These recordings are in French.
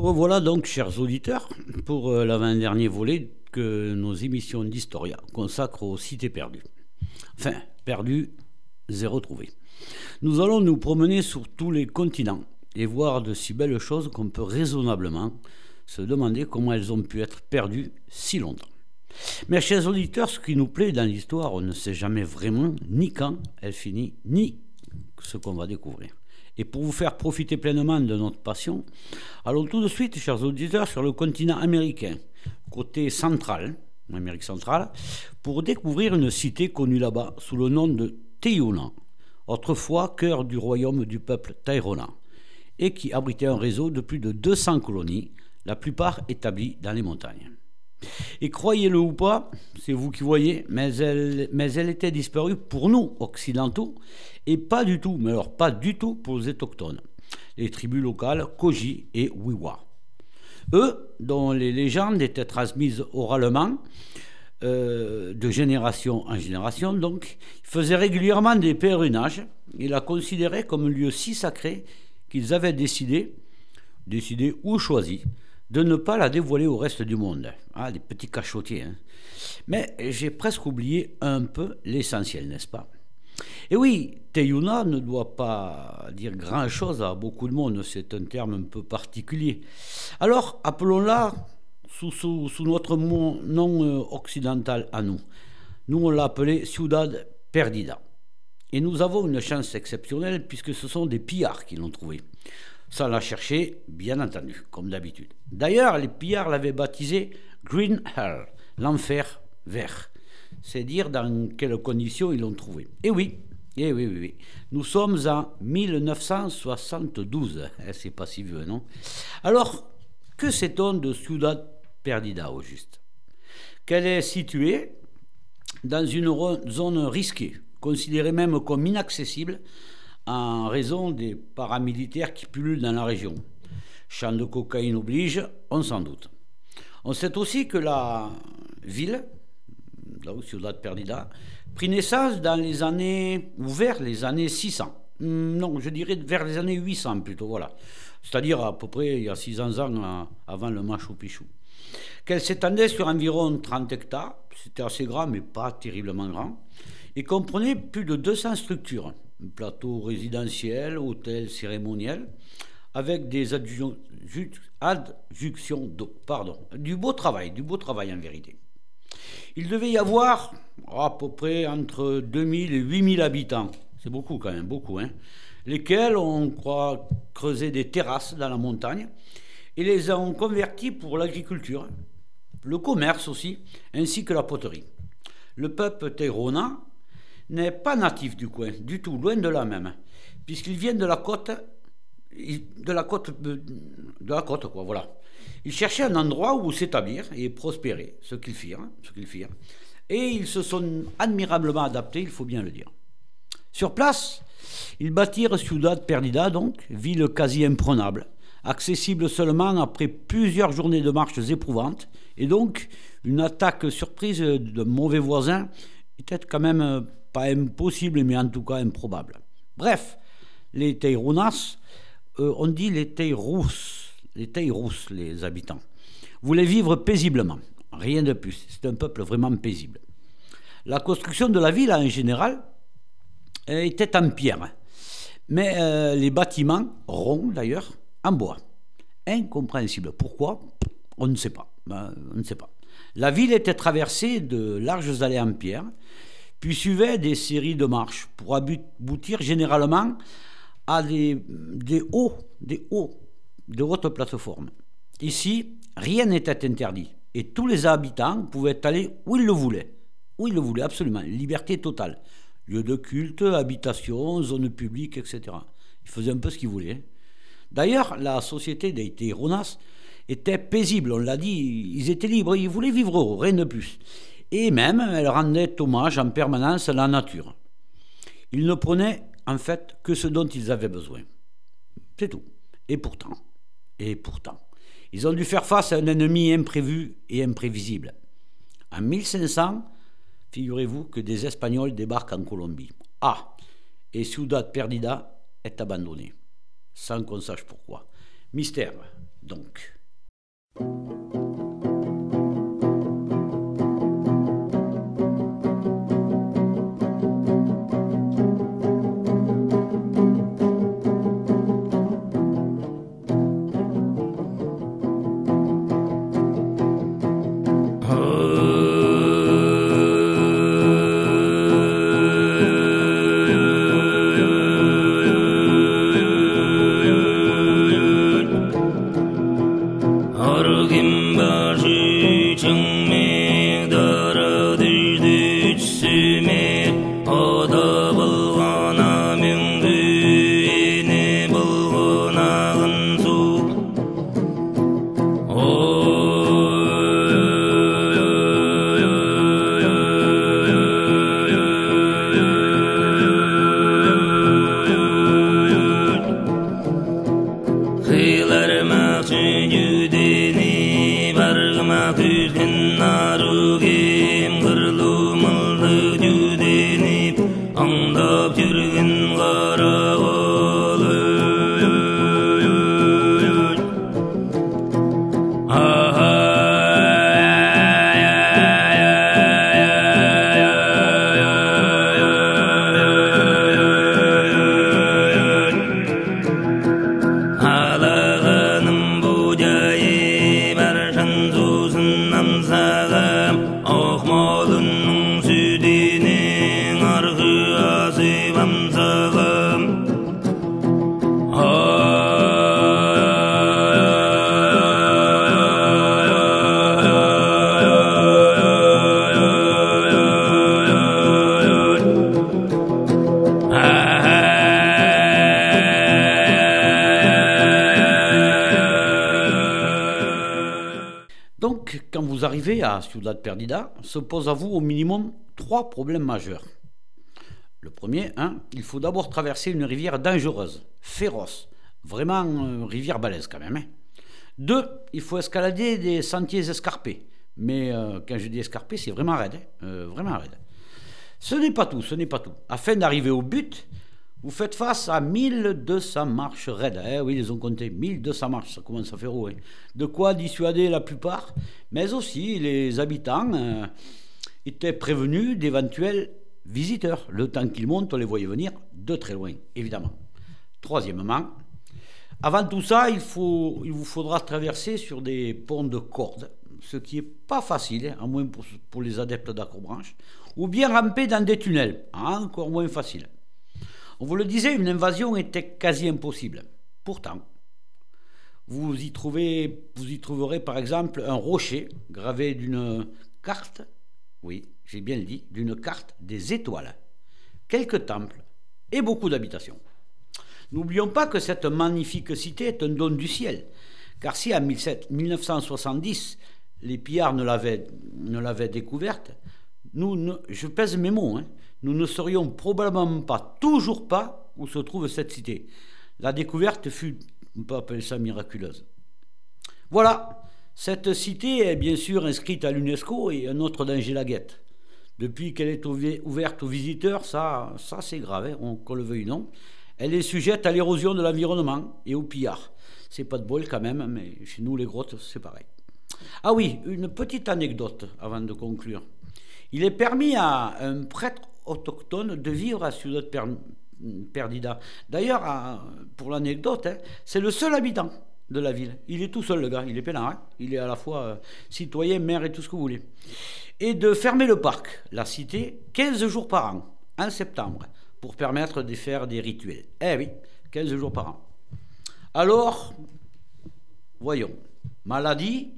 Nous revoilà donc, chers auditeurs, pour euh, l'avant-dernier volet que nos émissions d'Historia consacrent aux cités perdues. Enfin, perdues et retrouvées. Nous allons nous promener sur tous les continents et voir de si belles choses qu'on peut raisonnablement se demander comment elles ont pu être perdues si longtemps. Mais chers auditeurs, ce qui nous plaît dans l'histoire, on ne sait jamais vraiment ni quand elle finit, ni ce qu'on va découvrir. Et pour vous faire profiter pleinement de notre passion, allons tout de suite, chers auditeurs, sur le continent américain, côté central, Amérique centrale, pour découvrir une cité connue là-bas sous le nom de Teyuna, autrefois cœur du royaume du peuple Tairona, et qui abritait un réseau de plus de 200 colonies, la plupart établies dans les montagnes. Et croyez-le ou pas, c'est vous qui voyez, mais elle, mais elle était disparue pour nous, occidentaux, et pas du tout, mais alors pas du tout pour les autochtones, les tribus locales Koji et Wiwa. Eux, dont les légendes étaient transmises oralement, euh, de génération en génération, donc, faisaient régulièrement des pèlerinages et la considéraient comme un lieu si sacré qu'ils avaient décidé, décidé ou choisi, de ne pas la dévoiler au reste du monde. Ah, des petits cachotiers. Hein. Mais j'ai presque oublié un peu l'essentiel, n'est-ce pas? Et oui, Teyuna ne doit pas dire grand-chose à beaucoup de monde, c'est un terme un peu particulier. Alors, appelons-la sous, notre nom euh, occidental à nous. Nous, on l'a appelée Ciudad Perdida. Et nous avons une chance exceptionnelle puisque ce sont des pillards qui l'ont trouvée. Ça l'a cherché, bien entendu, comme d'habitude. D'ailleurs, les pillards l'avaient baptisé Green Hell, l'enfer vert. C'est dire dans quelles conditions ils l'ont trouvé. Et oui, et oui, oui, oui. Nous sommes en 1972. Eh, c'est pas si vieux, non? Alors, que sait-on de Ciudad Perdida au juste? Qu'elle est située dans une zone risquée, considérée même comme inaccessible en raison des paramilitaires qui pullulent dans la région. Champ de cocaïne oblige, on s'en doute. On sait aussi que la ville, où Ciudad Perdida, prit naissance dans les années, ou vers les années 600. Hmm, non, je dirais vers les années 800 plutôt, voilà. C'est-à-dire à peu près il y a 600 ans avant le Machu Picchu. Qu'elle s'étendait sur environ 30 hectares, c'était assez grand mais pas terriblement grand, et comprenait plus de 200 structures, plateau résidentiel, hôtel cérémoniel, avec des adjunctions d'eau. Pardon, du beau travail, du beau travail en vérité. Il devait y avoir à peu près entre 2000 et 8000 habitants. C'est beaucoup quand même, beaucoup. Hein lesquels on croit creuser des terrasses dans la montagne et les ont convertis pour l'agriculture, le commerce aussi, ainsi que la poterie. Le peuple Terona n'est pas natif du coin, du tout, loin de là même, puisqu'ils viennent de la côte, de la côte, de la côte, quoi, voilà. Ils cherchaient un endroit où s'établir et prospérer, ce qu'ils firent, ce qu'ils firent, et ils se sont admirablement adaptés, il faut bien le dire. Sur place, ils bâtirent Ciudad Perdida, donc, ville quasi imprenable, accessible seulement après plusieurs journées de marches éprouvantes, et donc une attaque surprise de mauvais voisins était quand même pas impossible, mais en tout cas improbable. Bref, les Teirounas, euh, on dit les Teirous, les Teirous, les habitants, voulaient vivre paisiblement, rien de plus. C'est un peuple vraiment paisible. La construction de la ville, en général, était en pierre, mais euh, les bâtiments, ronds d'ailleurs, en bois. Incompréhensible. Pourquoi? On ne sait pas. Ben, on ne sait pas. La ville était traversée de larges allées en pierre puis suivaient des séries de marches pour aboutir généralement à des, hauts, des hauts, de hautes plateformes. Ici, rien n'était interdit et tous les habitants pouvaient aller où ils le voulaient. Où ils le voulaient, absolument. Liberté totale. Lieu de culte, habitation, zone publique, etc. Ils faisaient un peu ce qu'ils voulaient. D'ailleurs, la société des Théronas était paisible, on l'a dit, ils étaient libres, ils voulaient vivre heureux, rien de plus et même elle rendait hommage en permanence à la nature. Ils ne prenaient en fait que ce dont ils avaient besoin. C'est tout. Et pourtant, et pourtant, ils ont dû faire face à un ennemi imprévu et imprévisible. En 1500, figurez-vous que des Espagnols débarquent en Colombie. Ah, et Ciudad Perdida est abandonnée, sans qu'on sache pourquoi. Mystère. donc. À Ciudad Perdida, se posent à vous au minimum trois problèmes majeurs. Le premier, hein, il faut d'abord traverser une rivière dangereuse, féroce, vraiment euh, rivière balèze quand même. hein. Deux, il faut escalader des sentiers escarpés. Mais euh, quand je dis escarpés, c'est vraiment raide, hein, euh, vraiment raide. Ce n'est pas tout, ce n'est pas tout. Afin d'arriver au but, vous faites face à 1200 marches raides. Eh oui, ils ont compté 1200 marches, ça commence à faire haut. hein. De quoi dissuader la plupart, mais aussi les habitants euh, étaient prévenus d'éventuels visiteurs. Le temps qu'ils montent, on les voyait venir de très loin, évidemment. Troisièmement, avant tout ça, il vous faudra traverser sur des ponts de cordes, ce qui n'est pas facile, hein, à moins pour, pour les adeptes d'acrobranche, ou bien ramper dans des tunnels, encore moins facile. On vous le disait, une invasion était quasi impossible. Pourtant, vous y, trouvez, vous y trouverez par exemple un rocher gravé d'une carte, oui, j'ai bien dit, d'une carte des étoiles, quelques temples et beaucoup d'habitations. N'oublions pas que cette magnifique cité est un don du ciel, car si en 17 1970 les pillards ne l'avaient, découverte, nous, je pèse mes mots, hein, nous ne saurions probablement pas, toujours pas, où se trouve cette cité. La découverte fut, on peut appeler ça miraculeuse. Voilà, cette cité est bien sûr inscrite à l'UNESCO et un autre danger la guette. Depuis qu'elle est ouverte aux visiteurs, ça, ça c'est grave, hein, on- qu'on le veuille ou non. Elle est sujette à l'érosion de l'environnement et au pillard. C'est pas de bol quand même, mais chez nous les grottes c'est pareil. Ah oui, une petite anecdote avant de conclure. Il est permis à un prêtre autochtone de vivre à Ciudad Per- Perdida. D'ailleurs, pour l'anecdote, hein, c'est le seul habitant de la ville. Il est tout seul, le gars. Il est peinard. hein. Il est à la fois euh, citoyen, maire et tout ce que vous voulez. Et de fermer le parc, la cité, 15 jours par an, en septembre, pour permettre de faire des rituels. Eh oui, 15 jours par an. Alors, voyons. Maladie,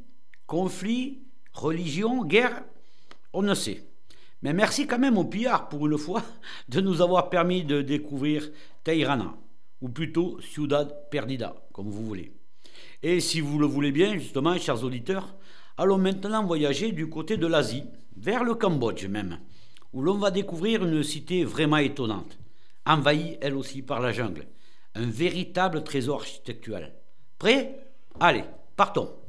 conflit, religion, guerre, on ne sait. Mais merci quand même aux pillards, pour une fois, de nous avoir permis de découvrir Teirana, ou plutôt Ciudad Perdida, comme vous voulez. Et si vous le voulez bien, justement, chers auditeurs, allons maintenant voyager du côté de l'Asie, vers le Cambodge même, où l'on va découvrir une cité vraiment étonnante, envahie elle aussi par la jungle, un véritable trésor architectural. Prêt? Allez, partons.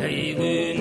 だいぶ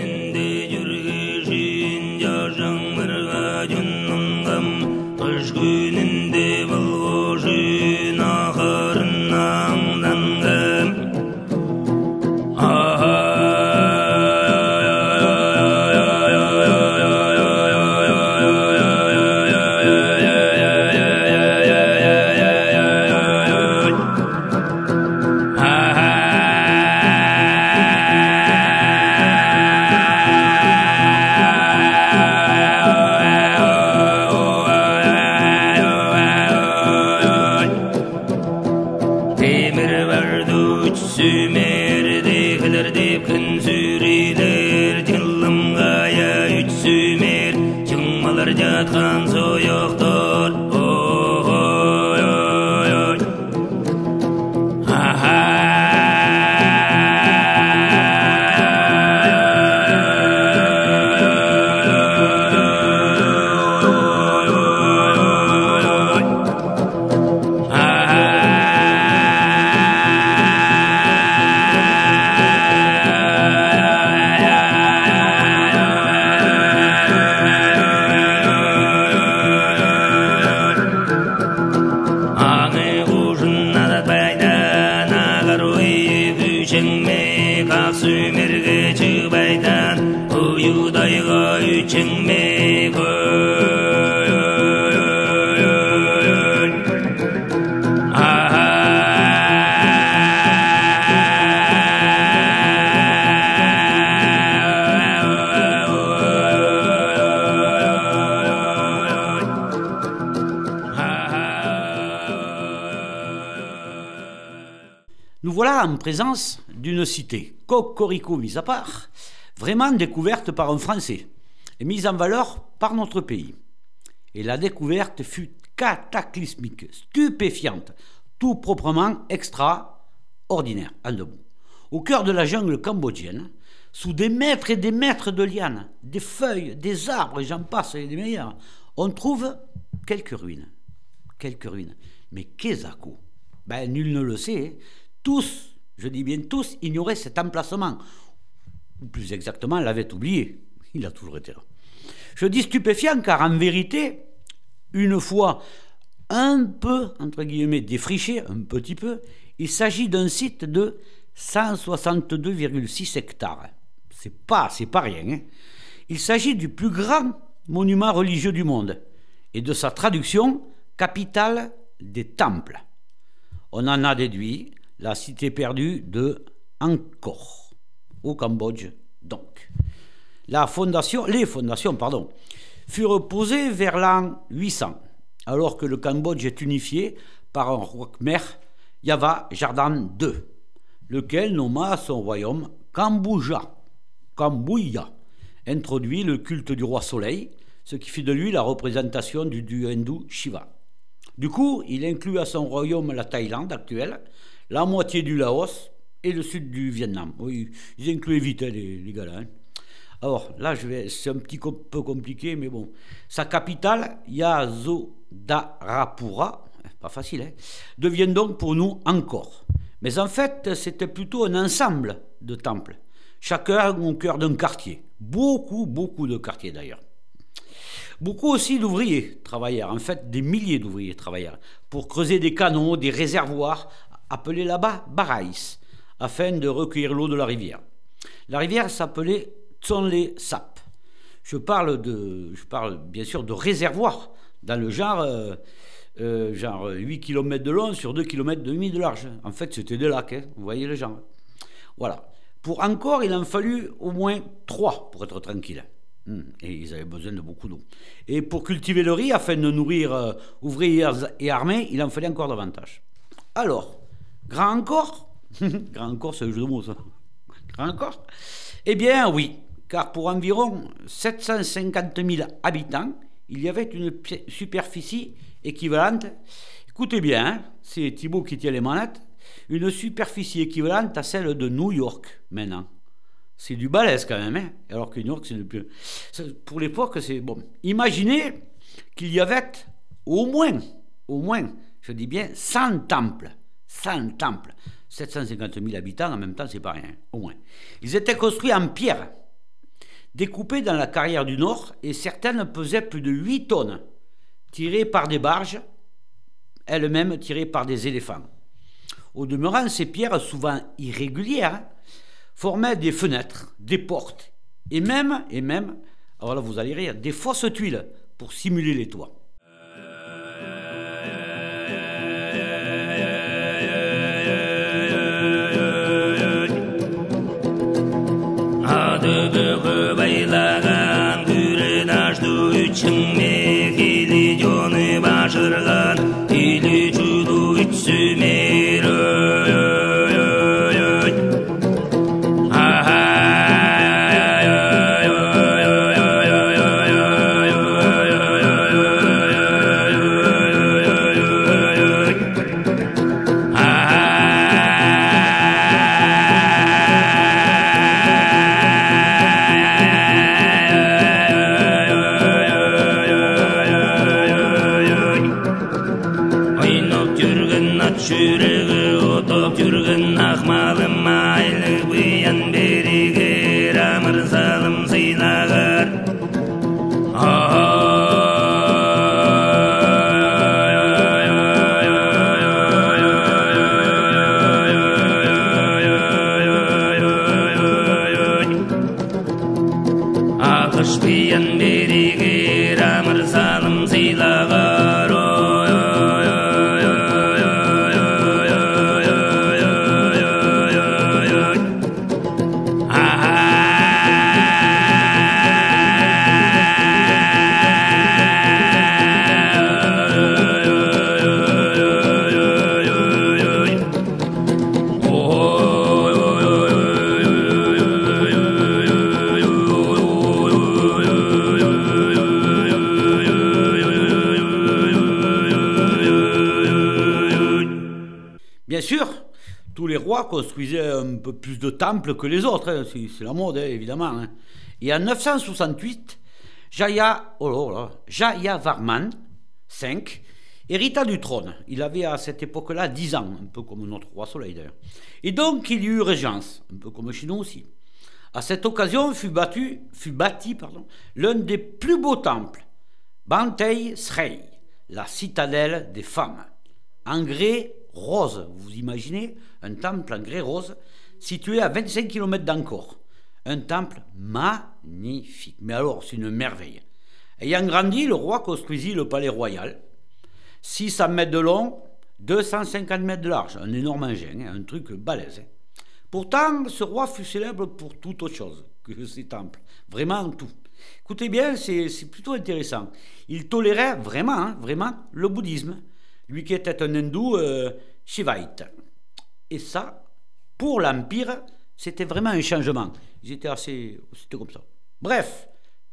cité, Cocorico mis à part, vraiment découverte par un Français et mise en valeur par notre pays. Et la découverte fut cataclysmique, stupéfiante, tout proprement extraordinaire, en. Au cœur de la jungle cambodgienne, sous des mètres et des mètres de lianes, des feuilles, des arbres, j'en passe, et des meilleurs, on trouve quelques ruines. Quelques ruines. Mais qu'est-ce ben, Nul ne le sait. Tous, je dis bien tous, ignoraient cet emplacement. Ou plus exactement, l'avaient oublié. Il a toujours été là. Je dis stupéfiant car en vérité, une fois un peu, entre guillemets, défriché, un petit peu, il s'agit d'un site de 162,6 hectares. C'est pas, c'est pas rien. hein. Il s'agit du plus grand monument religieux du monde et de sa traduction capitale des temples. On en a déduit la cité perdue de Angkor, au Cambodge donc. Les fondations furent posées vers l'an 800, alors que le Cambodge est unifié par un roi khmer, Yava Jardin II, lequel nomma son royaume Kambuja, Kambuya, introduit le culte du roi soleil, ce qui fit de lui la représentation du dieu hindou Shiva. Du coup, il inclut à son royaume la Thaïlande actuelle, la moitié du Laos et le sud du Vietnam. Oui, ils incluaient vite hein, les, les gars là. hein. Alors là, c'est un petit peu compliqué, mais bon. Sa capitale, Yazodarapura, pas facile, hein, devient donc pour nous encore. Mais en fait, c'était plutôt un ensemble de temples, chacun au cœur d'un quartier. Beaucoup, beaucoup de quartiers d'ailleurs. Beaucoup aussi d'ouvriers travailleurs, en fait des milliers d'ouvriers travailleurs, pour creuser des canaux, des réservoirs, appelés là-bas barais, afin de recueillir l'eau de la rivière. La rivière s'appelait Tsonle Sap. Je parle, de, je parle bien sûr de réservoirs, dans le genre, euh, euh, genre 8 km de long sur 2 km demi de large. En fait, c'était des lacs, hein, vous voyez le genre. Voilà. Pour encore, il en fallut au moins 3 pour être tranquille. Hmm, Et ils avaient besoin de beaucoup d'eau. Et pour cultiver le riz, afin de nourrir euh, ouvriers et armées, il en fallait encore davantage. Alors, grand encore Grand encore, c'est un jeu de mots, ça. Grand encore Eh bien, oui, car pour environ 750 000 habitants, il y avait une superficie équivalente. Écoutez bien, hein, c'est Thibault qui tient les manettes. Une superficie équivalente à celle de New York maintenant. C'est du balèze quand même, hein, alors que New York, c'est le plus. Pour l'époque, c'est bon. Imaginez qu'il y avait au moins, au moins, je dis bien 100 temples. 100 temples. 750 000 habitants, en même temps, c'est pas rien, au moins. Ils étaient construits en pierre, découpés dans la carrière du Nord, et certaines pesaient plus de 8 tonnes, tirées par des barges, elles-mêmes tirées par des éléphants. Au demeurant, ces pierres, souvent irrégulières, formaient des fenêtres, des portes, et même, et même, alors là vous allez rire, des fausses tuiles pour simuler les toits. байлаган күрен ашты үчіңме жоны башырған. Келе жүду үтсіме ақыш биін береге мырзаным сыйлаған construisaient un peu plus de temples que les autres, hein, c'est la mode hein, évidemment. hein. Et en 968, Jaya, oh là là, Jayavarman V hérita du trône. Il avait à cette époque-là 10 ans, un peu comme notre roi Soleil d'ailleurs. Et donc il y eut régence, un peu comme chez nous aussi. À cette occasion fut, battu, fut bâti l'un des plus beaux temples, Bantei Srei, la citadelle des femmes, en grès rose. Vous imaginez un temple en grès rose situé à 25 km d'Angkor. Un temple magnifique. Mais alors, c'est une merveille. Ayant grandi, le roi construisit le palais royal. 600 mètres de long, 250 mètres de large. Un énorme engin, hein, un truc balèze. Pourtant, ce roi fut célèbre pour toute autre chose que ces temples. Vraiment tout. Écoutez bien, c'est c'est plutôt intéressant. Il tolérait vraiment, hein, vraiment, le bouddhisme. Lui qui était un hindou euh. Et ça, pour l'Empire, c'était vraiment un changement. Ils étaient assez. C'était comme ça. Bref,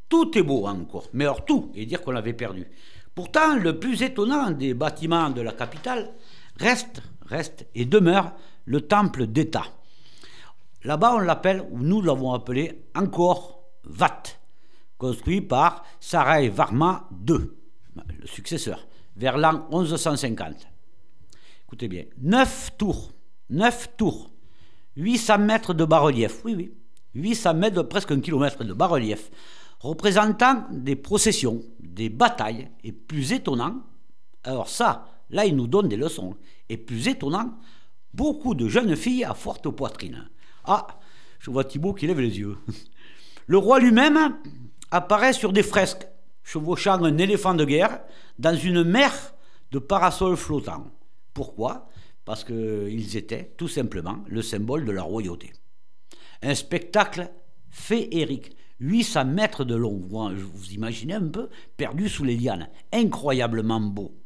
tout est beau encore, mais alors tout, et dire qu'on l'avait perdu. Pourtant, le plus étonnant des bâtiments de la capitale reste, reste et demeure le temple d'État. Là-bas, on l'appelle, ou nous l'avons appelé encore Vat, construit par Sarai Varma II, le successeur, vers l'an 1150. Écoutez bien, neuf tours, neuf tours, 800 mètres de bas-relief, oui, oui, 800 mètres, presque un kilomètre de bas-relief, représentant des processions, des batailles, et plus étonnant, alors ça, là, il nous donne des leçons, et plus étonnant, beaucoup de jeunes filles à forte poitrine. Ah, je vois Thibaut qui lève les yeux. Le roi lui-même apparaît sur des fresques, chevauchant un éléphant de guerre dans une mer de parasols flottants. Pourquoi? Parce qu'ils étaient tout simplement le symbole de la royauté. Un spectacle féerique, 800 mètres de long, vous, imaginez un peu, perdu sous les lianes, incroyablement beau.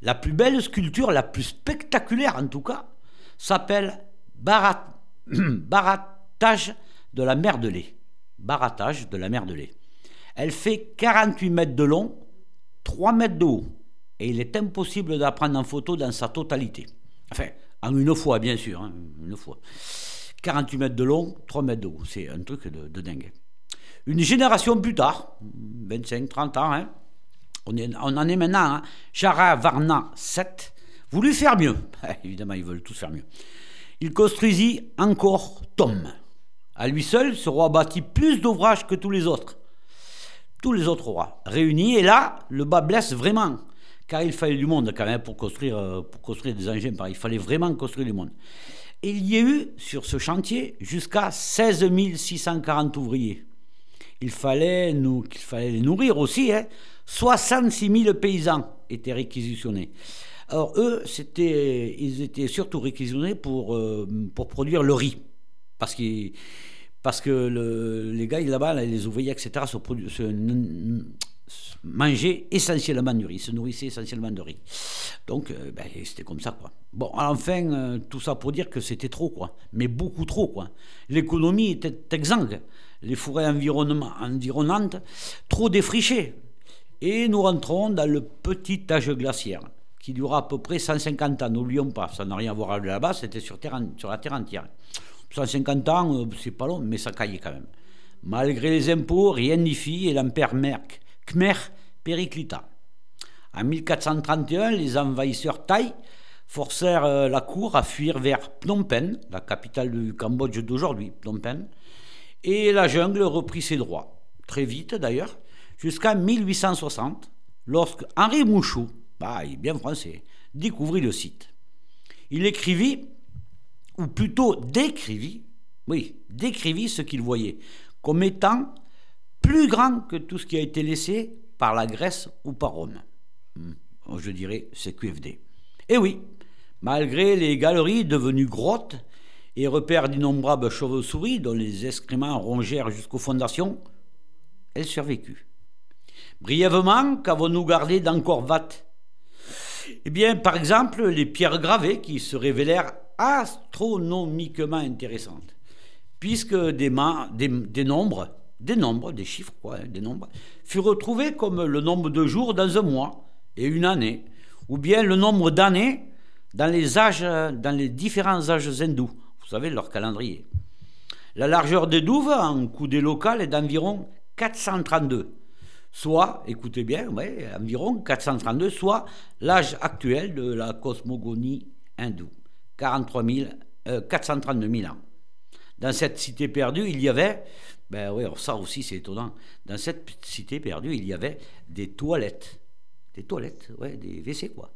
La plus belle sculpture, la plus spectaculaire en tout cas, s'appelle Barat, Baratage de la mer de lait. Baratage de la mer de lait. Elle fait 48 mètres de long, 3 mètres de haut, et il est impossible de la prendre en photo dans sa totalité. Enfin, en une fois, bien sûr, hein, une fois. 48 mètres de long, 3 mètres de haut, c'est un truc de, dingue. Une génération plus tard, 25-30 ans, hein, on, en est maintenant, hein, Jara Varna VII, voulut faire mieux. Évidemment, ils veulent tous faire mieux. Il construisit encore Tom. À lui seul, ce roi bâtit plus d'ouvrages que tous les autres. Tous les autres rois réunis. Et là, le bas blesse vraiment. Car il fallait du monde quand même pour construire, euh, pour construire des engins. Il fallait vraiment construire du monde. Et il y a eu sur ce chantier jusqu'à 16 640 ouvriers. Il fallait, nous, qu'il fallait les nourrir aussi. Hein. 66 000 paysans étaient réquisitionnés. Alors eux, ils étaient surtout réquisitionnés pour, euh, pour produire le riz. Parce, qu'ils- parce que le- les gars là-bas, là, les ouvriers, etc., se, mangeaient essentiellement du riz, se nourrissaient essentiellement de riz. Donc, euh, ben, c'était comme ça. Bon, enfin, euh, tout ça pour dire que c'était trop, quoi. Mais beaucoup trop, quoi. L'économie était exsangue. Les forêts environnantes, trop défrichées. Et nous rentrons dans le petit âge glaciaire, qui durera à peu près 150 ans. N'oublions pas, ça n'a rien à voir là-bas, c'était sur, sur la Terre entière. 150 ans, euh, c'est pas long, mais ça caillait quand même. Malgré les impôts, rien n'y fit et l'empire Merk- Khmer périclita. En 1431, les envahisseurs thaïs forcèrent euh, la cour à fuir vers Phnom Penh, la capitale du Cambodge d'aujourd'hui, Phnom Penh, et la jungle reprit ses droits, très vite d'ailleurs, jusqu'en 1860, lorsque Henri Mouchou, bah, il est bien français, découvrit le site. Il écrivit, ou plutôt décrivit, oui, décrivit ce qu'il voyait, comme étant plus grand que tout ce qui a été laissé par la Grèce ou par Rome. Hmm, Je dirais c'est QFD. Et oui, malgré les galeries devenues grottes et repères d'innombrables chauves-souris dont les excréments rongèrent jusqu'aux fondations, elle survécut. Brièvement, qu'avons-nous gardé d'Angkor-Wat Eh bien, par exemple, les pierres gravées qui se révélèrent astronomiquement intéressantes, puisque des, nombres, des nombres, des chiffres, quoi, hein, des nombres, furent retrouvés comme le nombre de jours dans un mois et une année, ou bien le nombre d'années dans les âges, dans les différents âges hindous. Vous savez, leur calendrier. La largeur des douves en coudée locale est d'environ 432, soit, écoutez bien, ouais, environ 432, soit l'âge actuel de la cosmogonie hindoue, 43 000, euh, 432 000 ans. Dans cette cité perdue, il y avait, ben oui, ça aussi c'est étonnant, dans cette cité perdue, il y avait des toilettes. Des toilettes, ouais, des WC quoi.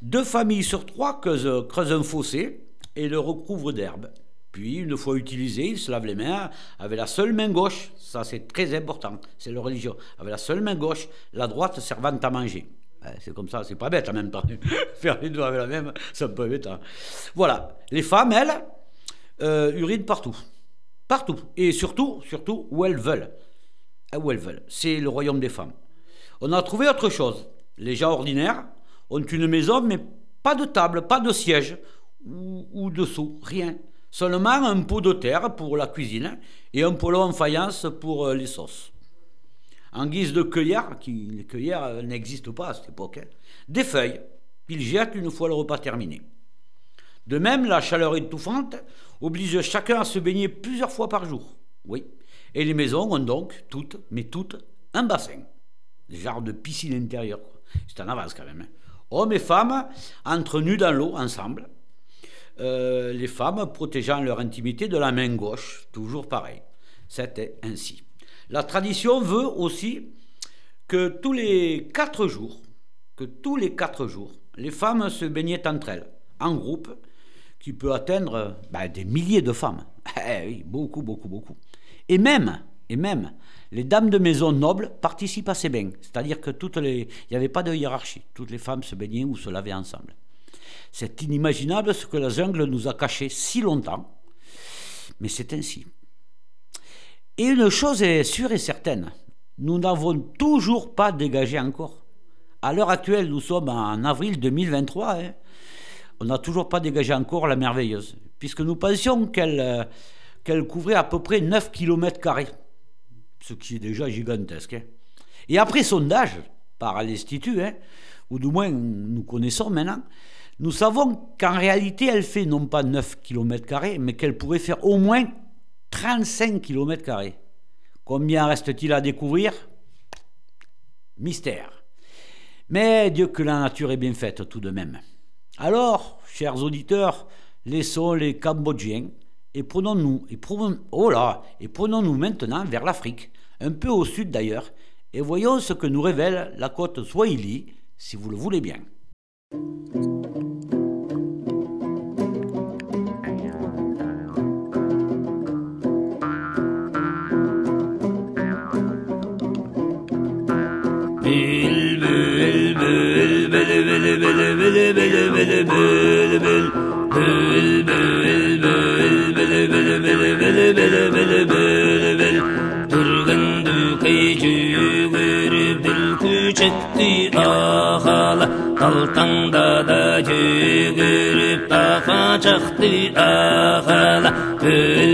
Deux familles sur trois creusent, creusent un fossé et le recouvrent d'herbe. Puis, une fois utilisé, ils se lavent les mains avec la seule main gauche. Ça, c'est très important. C'est leur religion. Avec la seule main gauche, la droite servant à manger. Ouais, C'est comme ça, c'est pas bête en même temps. Faire les deux avec la même, ça peut être. hein. Voilà. Les femmes, elles, euh, urinent partout. Partout. Et surtout, surtout, où elles veulent. Ah, Où elles veulent. C'est le royaume des femmes. On a trouvé autre chose. Les gens ordinaires ont une maison, mais pas de table, pas de siège ou, ou de seau, rien. Seulement un pot de terre pour la cuisine et un polo en faïence pour euh, les sauces. En guise de cueillère, qui, les cueillères euh, n'existent pas à cette époque, hein, des feuilles qu'ils jettent une fois le repas terminé. De même, la chaleur étouffante oblige chacun à se baigner plusieurs fois par jour. Oui. Et les maisons ont donc toutes, mais toutes, un bassin. Genre de piscine intérieure. C'est en avance quand même. hein. Hommes et femmes entrent nus dans l'eau ensemble. Euh, les femmes protégeant leur intimité de la main gauche, toujours pareil. C'était ainsi. La tradition veut aussi que tous les quatre jours, que tous les quatre jours, les femmes se baignaient entre elles, en groupe, qui peut atteindre ben, des milliers de femmes. Eh oui, beaucoup, beaucoup, beaucoup. Et même, et même, les dames de maison nobles participent à ces bains. C'est-à-dire que toutes les, il n'y avait pas de hiérarchie. Toutes les femmes se baignaient ou se lavaient ensemble. C'est inimaginable ce que la jungle nous a caché si longtemps, mais c'est ainsi. Et une chose est sûre et certaine, nous n'avons toujours pas dégagé encore. À l'heure actuelle, nous sommes en avril 2023, hein, on n'a toujours pas dégagé encore la merveilleuse, puisque nous pensions qu'elle euh, couvrait à peu près 9 km, ce qui est déjà gigantesque. hein. Et après sondage par l'Institut, hein, ou du moins nous connaissons maintenant, nous savons qu'en réalité, elle fait non pas 9 km, mais qu'elle pourrait faire au moins 35 km. Combien reste-t-il à découvrir? Mystère. Mais Dieu que la nature est bien faite tout de même. Alors, chers auditeurs, laissons les Cambodgiens et prenons-nous oh et prenons-nous maintenant vers l'Afrique, un peu au sud d'ailleurs, et voyons ce que nous révèle la côte Swahili, si vous le voulez bien. Bil bil bil bil bil bil bil bil bil bil bil Bil bil bil bil bil bil bil bil bil bil bil Durgundu kıyıcı bil küçetti ahala Kalkanda da yürüp tafa çaktı ahala Bil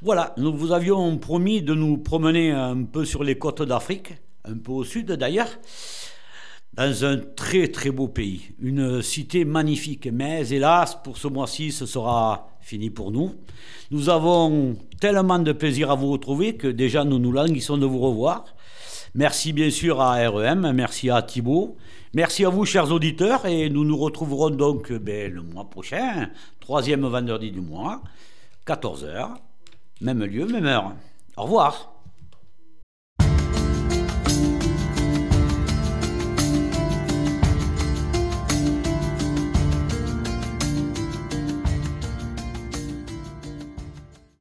Voilà, nous vous avions promis de nous promener un peu sur les côtes d'Afrique, un peu au sud d'ailleurs, dans un très très beau pays, une cité magnifique. Mais hélas, pour ce mois-ci, ce sera fini pour nous. Nous avons tellement de plaisir à vous retrouver que déjà nous nous languissons de vous revoir. Merci bien sûr à REM, merci à Thibault, merci à vous chers auditeurs et nous nous retrouverons donc ben, le mois prochain, troisième vendredi du mois, 14h, même lieu, même heure. Au revoir.